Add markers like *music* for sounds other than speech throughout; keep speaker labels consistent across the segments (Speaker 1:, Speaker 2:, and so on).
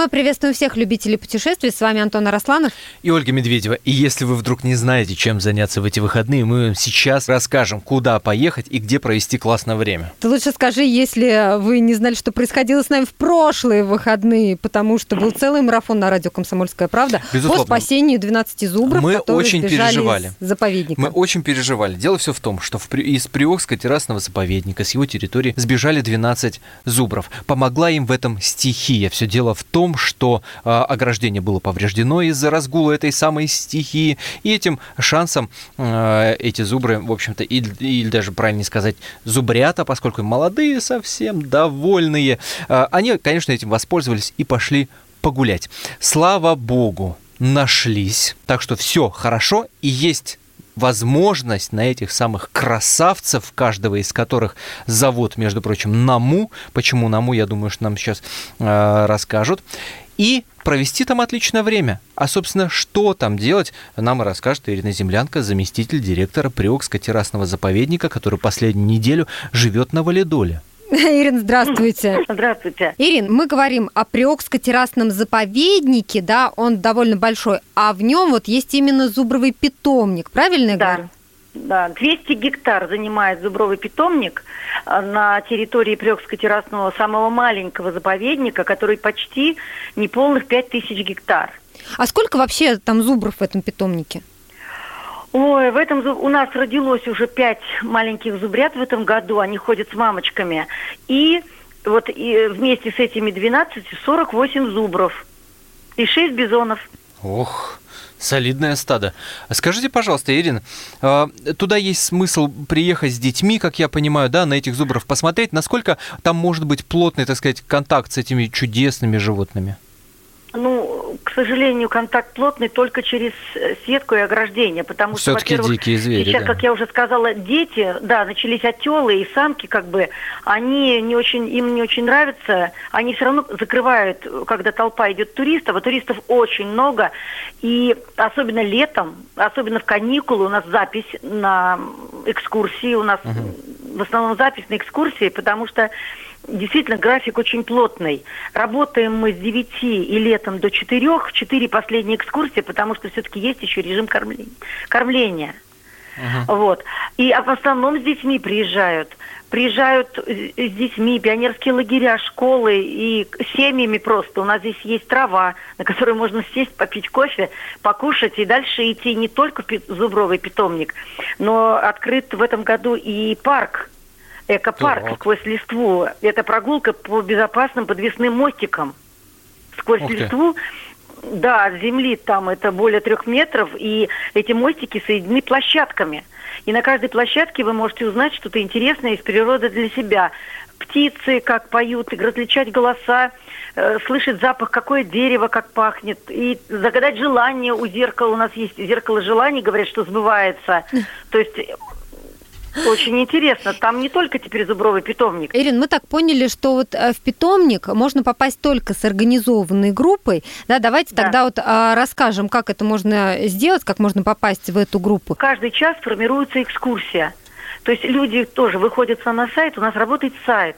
Speaker 1: Мы приветствуем всех любителей путешествий. С вами Антон Арасланов.
Speaker 2: И Ольга Медведева. И если вы вдруг не знаете, чем заняться в эти выходные, мы вам сейчас расскажем, куда поехать и где провести классное время.
Speaker 1: Ты лучше скажи, если вы не знали, что происходило с нами в прошлые выходные, потому что был целый марафон на радио «Комсомольская правда»
Speaker 2: Безусловно.
Speaker 1: по спасению 12 зубров,
Speaker 2: Мы
Speaker 1: которые
Speaker 2: очень переживали.
Speaker 1: из заповедника.
Speaker 2: Мы очень переживали. Дело все в том, что в из Приокского террасного заповедника с его территории сбежали 12 зубров. Помогла им в этом стихия. Все дело в том, что э, ограждение было повреждено из-за разгула этой самой стихии. И этим шансом э, эти зубры, в общем-то, или, или даже правильнее сказать, зубрята, поскольку молодые совсем, довольные, э, они, конечно, этим воспользовались и пошли погулять. Слава богу, нашлись. Так что все хорошо и есть возможность на этих самых красавцев, каждого из которых зовут, между прочим, Наму. Почему Наму, я думаю, что нам сейчас э, расскажут. И провести там отличное время. А, собственно, что там делать, нам и расскажет Ирина Землянка, заместитель директора Приокского террасного заповедника, который последнюю неделю живет на Валидоле. *laughs*
Speaker 1: Ирин, здравствуйте. *laughs*
Speaker 3: Здравствуйте.
Speaker 1: Ирин, мы говорим о Приокско-террасном заповеднике, да, он довольно большой, а в нем вот есть именно зубровый питомник, правильно я
Speaker 3: Да.
Speaker 1: говорю?
Speaker 3: Да, 200 гектар занимает зубровый питомник а, на территории Прёкско-террасного самого маленького заповедника, который почти неполных 5000 гектар.
Speaker 1: А сколько вообще там зубров в этом питомнике?
Speaker 3: Ой, в этом у нас родилось уже пять маленьких зубрят в этом году, они ходят с мамочками. И вот и вместе с этими 12 48 зубров и 6 бизонов.
Speaker 2: Ох, солидное стадо. Скажите, пожалуйста, Ирина, э, туда есть смысл приехать с детьми, как я понимаю, да, на этих зубров посмотреть, насколько там может быть плотный, так сказать, контакт с этими чудесными животными?
Speaker 3: Ну, к сожалению, контакт плотный только через э, сетку и ограждение, потому что,
Speaker 2: Все-таки дикие звери,
Speaker 3: сейчас,
Speaker 2: да.
Speaker 3: как я уже сказала, дети, да, начались отелы и самки, как бы, они не очень, им не очень нравятся, они все равно закрывают, когда толпа идет туристов, а туристов очень много, и особенно летом, особенно в каникулы у нас запись на экскурсии, у нас в основном запись на экскурсии, потому что Действительно, график очень плотный. Работаем мы с 9 и летом до 4, в 4 последние экскурсии, потому что все-таки есть еще режим кормления. кормления. Вот. И а в основном с детьми приезжают. Приезжают э, с детьми, пионерские лагеря, школы и семьями просто. У нас здесь есть трава, на которой можно сесть, попить кофе, покушать и дальше идти не только в зубровый питомник, но открыт в этом году и парк Экопарк
Speaker 2: Так.
Speaker 3: сквозь листву. Это прогулка по безопасным подвесным мостикам. Сквозь
Speaker 2: Ух ты.
Speaker 3: листву, да, от земли там это более трех метров, и эти мостики соединены площадками. И на каждой площадке вы можете узнать что-то интересное из природы для себя. Птицы, как поют, и различать голоса, э, слышать запах, какое дерево, как пахнет, и загадать желание у зеркала. У нас есть зеркало желаний, говорят, что сбывается. *laughs* То есть очень интересно. Там не только теперь зубровый питомник.
Speaker 1: Ирин, мы так поняли, что вот э, в питомник можно попасть только с организованной группой. Да, давайте
Speaker 3: Да.
Speaker 1: тогда вот а, расскажем, как это можно сделать, как можно попасть в эту группу.
Speaker 3: Каждый час формируется экскурсия. То есть люди тоже выходят на сайт, у нас работает сайт,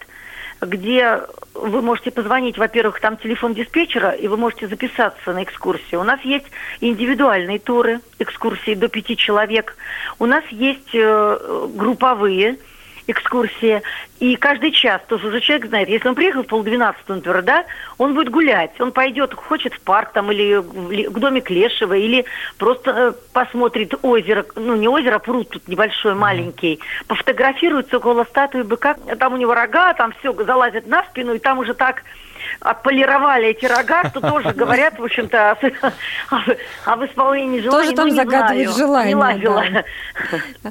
Speaker 3: где вы можете позвонить, во-первых, там телефон диспетчера, и вы можете записаться на экскурсию. У нас есть индивидуальные туры, экскурсии до пяти человек. У нас есть э, групповые экскурсии. И каждый час, то есть уже человек знает, если он приехал в полдвенадцатого, например, да, он будет гулять. Он пойдет, хочет в парк там или к домик Лешего, или просто э, посмотрит озеро, ну не озеро, а пруд тут небольшой, маленький, пофотографируется около статуи быка, там у него рога, там все залазит на спину, и там уже так отполировали эти рога, что тоже *laughs* говорят, в общем-то, *laughs* об исполнении желаний.
Speaker 1: Тоже там
Speaker 3: ну, лазила.
Speaker 1: да.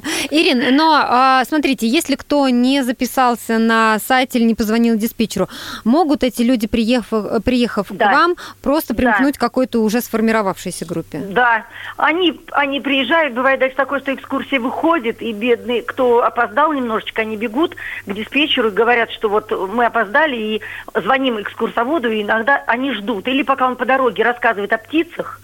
Speaker 1: *laughs* Ирин, но а, смотрите, если кто не записался на сайте или не позвонил диспетчеру, могут эти люди, приехав, приехав
Speaker 3: Да.
Speaker 1: к вам, просто
Speaker 3: Да.
Speaker 1: примкнуть к какой-то уже сформировавшейся группе?
Speaker 3: Да, они, они приезжают, бывает даже такое, что экскурсия выходит, и бедные, кто опоздал немножечко, они бегут к диспетчеру и говорят, что вот мы опоздали, и звоним экскурсоводу, и иногда они ждут. Или пока он по дороге рассказывает о птицах,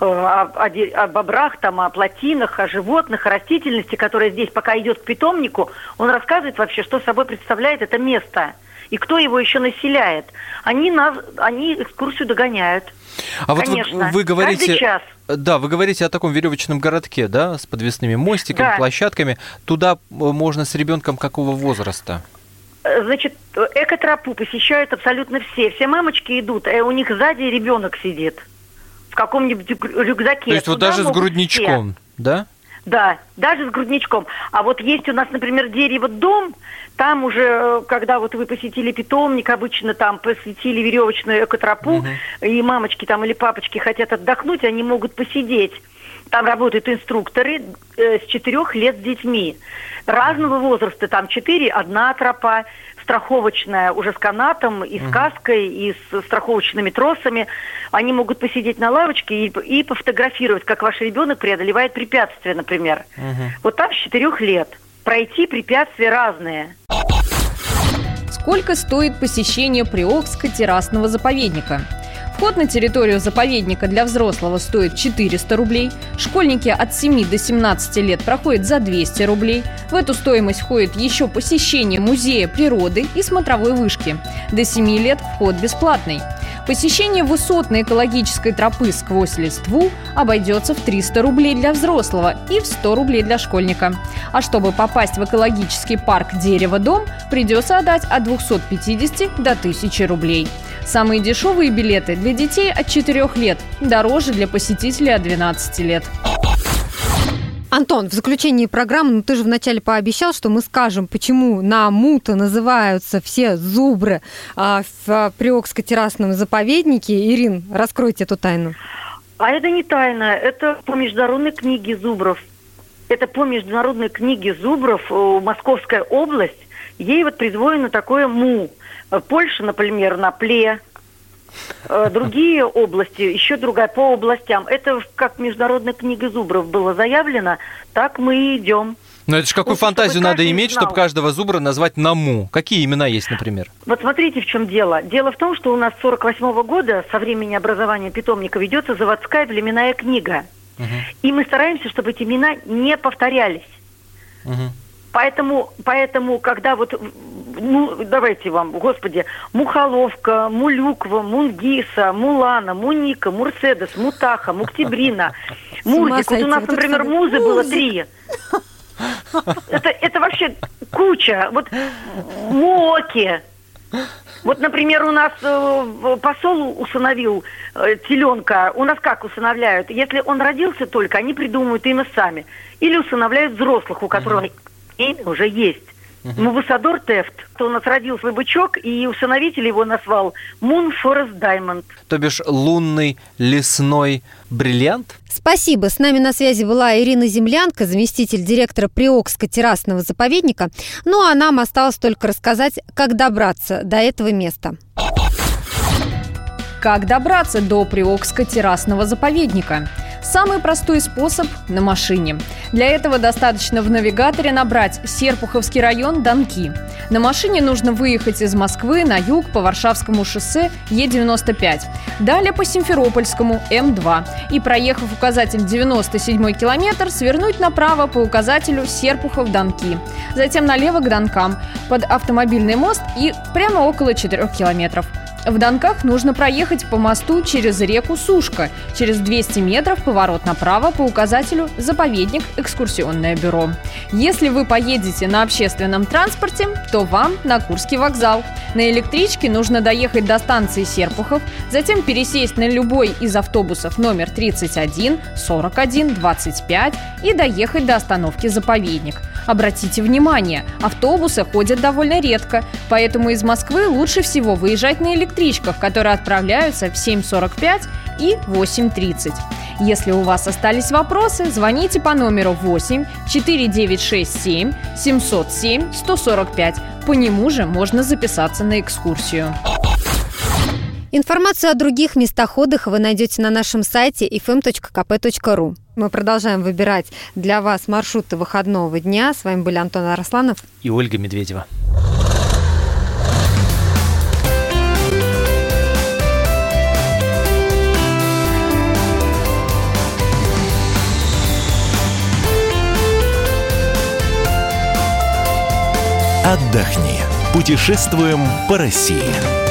Speaker 3: э, о, о, о бобрах, там, о плотинах, о животных, о растительности, которая здесь пока идет к питомнику, он рассказывает вообще, что собой представляет это место и кто его еще населяет. Они, нас, они экскурсию догоняют.
Speaker 2: А вот Конечно. вы говорите...
Speaker 3: Час.
Speaker 2: Да, вы говорите о таком веревочном городке, да, с подвесными мостиками, да. площадками. Туда э, можно с ребенком какого возраста?
Speaker 3: Э, значит, экотропу посещают абсолютно все. Все мамочки идут, а у них сзади ребенок сидит в каком-нибудь рюкзаке.
Speaker 2: То есть вот даже с грудничком, все. да?
Speaker 3: Да, даже с грудничком. А вот есть у нас, например, дерево дом, там уже, э, когда вот вы посетили питомник, обычно там посетили веревочную экотропу, угу. и мамочки там или папочки хотят отдохнуть, они могут посидеть. Там работают инструкторы э, с четырех лет с детьми. Разного возраста, там четыре, одна тропа, страховочная уже с канатом и с каской, и с страховочными тросами. Они могут посидеть на лавочке и, и пофотографировать, как ваш ребенок преодолевает препятствия, например. Угу. Вот там с четырех лет. Пройти препятствия разные.
Speaker 4: Сколько стоит посещение Приокска террасного заповедника? Вход на территорию заповедника для взрослого стоит 400 рублей. Школьники от 7 до 17 лет проходят за 200 рублей. В эту стоимость входит еще посещение музея природы и смотровой вышки. До 7 лет вход бесплатный. Посещение высотной экологической тропы сквозь листву обойдется в 300 рублей для взрослого и в 100 рублей для школьника. А чтобы попасть в экологический парк «Дерево-дом», придется отдать от 250 до 1000 рублей. Самые дешевые билеты для детей от 4 лет, дороже для посетителей от 12 лет.
Speaker 1: Антон, в заключении программы, ну ты же вначале пообещал, что мы скажем, почему на Мута называются все зубры а, в Приокско-террасном заповеднике. Ирин, раскройте эту тайну.
Speaker 3: А это не тайна, это по международной книге зубров. Это по международной книге зубров э, Московская область. Ей вот призвоено такое МУ – Польша, например, на Пле, э, другие *laughs* области, еще другая по областям. Это как международная книга зубров было заявлено, так мы и идем.
Speaker 2: Но это же какую ну, фантазию надо иметь, знал. чтобы каждого зубра назвать Наму? Какие имена есть, например?
Speaker 3: Вот смотрите, в чем дело. Дело в том, что у нас с 48 -го года, со времени образования питомника, ведется заводская племенная книга. Угу. И мы стараемся, чтобы эти имена не повторялись. Угу. Поэтому, поэтому, когда вот, ну, давайте вам, господи, Мухоловка, Мулюква, Мунгиса, Мулана, Муника, Мурседес, Мутаха, Муктибрина, Мурзик. Вот у нас, например, музы было три. Это, это вообще куча. Вот Моки. Вот, например, у нас э, посол усыновил э, теленка. У нас как усыновляют? Если он родился только, они придумывают имя сами. Или усыновляют взрослых, у которых имя уже есть. Угу. Мувасадор Тефт. У нас родился бычок, и усыновитель его назвал Moon Forest Diamond.
Speaker 2: То бишь лунный лесной бриллиант?
Speaker 1: Спасибо. С нами на связи была Ирина Землянка, заместитель директора Приокска террасного заповедника. Ну а нам осталось только рассказать, как добраться до этого места.
Speaker 4: Как добраться до Приокска террасного заповедника? Самый простой способ – на машине. Для этого достаточно в навигаторе набрать Серпуховский район Донки. На машине нужно выехать из Москвы на юг по Варшавскому шоссе Е95, далее по Симферопольскому М2 и, проехав указатель 97 километр, свернуть направо по указателю Серпухов-Донки, затем налево к Донкам, под автомобильный мост и прямо около 4 километров – в Донках нужно проехать по мосту через реку Сушка. Через 200 метров поворот направо по указателю «Заповедник. Экскурсионное бюро». Если вы поедете на общественном транспорте, то вам на Курский вокзал. На электричке нужно доехать до станции Серпухов, затем пересесть на любой из автобусов номер 31, 41, 25 и доехать до остановки «Заповедник». Обратите внимание, автобусы ходят довольно редко, поэтому из Москвы лучше всего выезжать на электричках, которые отправляются в 7.45 и 8.30. Если у вас остались вопросы, звоните по номеру 8 4967 707 145. По нему же можно записаться на экскурсию.
Speaker 1: Информацию о других местах отдыха вы найдете на нашем сайте fm.kp.ru. Эм Мы продолжаем выбирать для вас маршруты выходного дня. С вами были Антон Арасланов
Speaker 2: и Ольга Медведева.
Speaker 5: Отдохни. Путешествуем по России.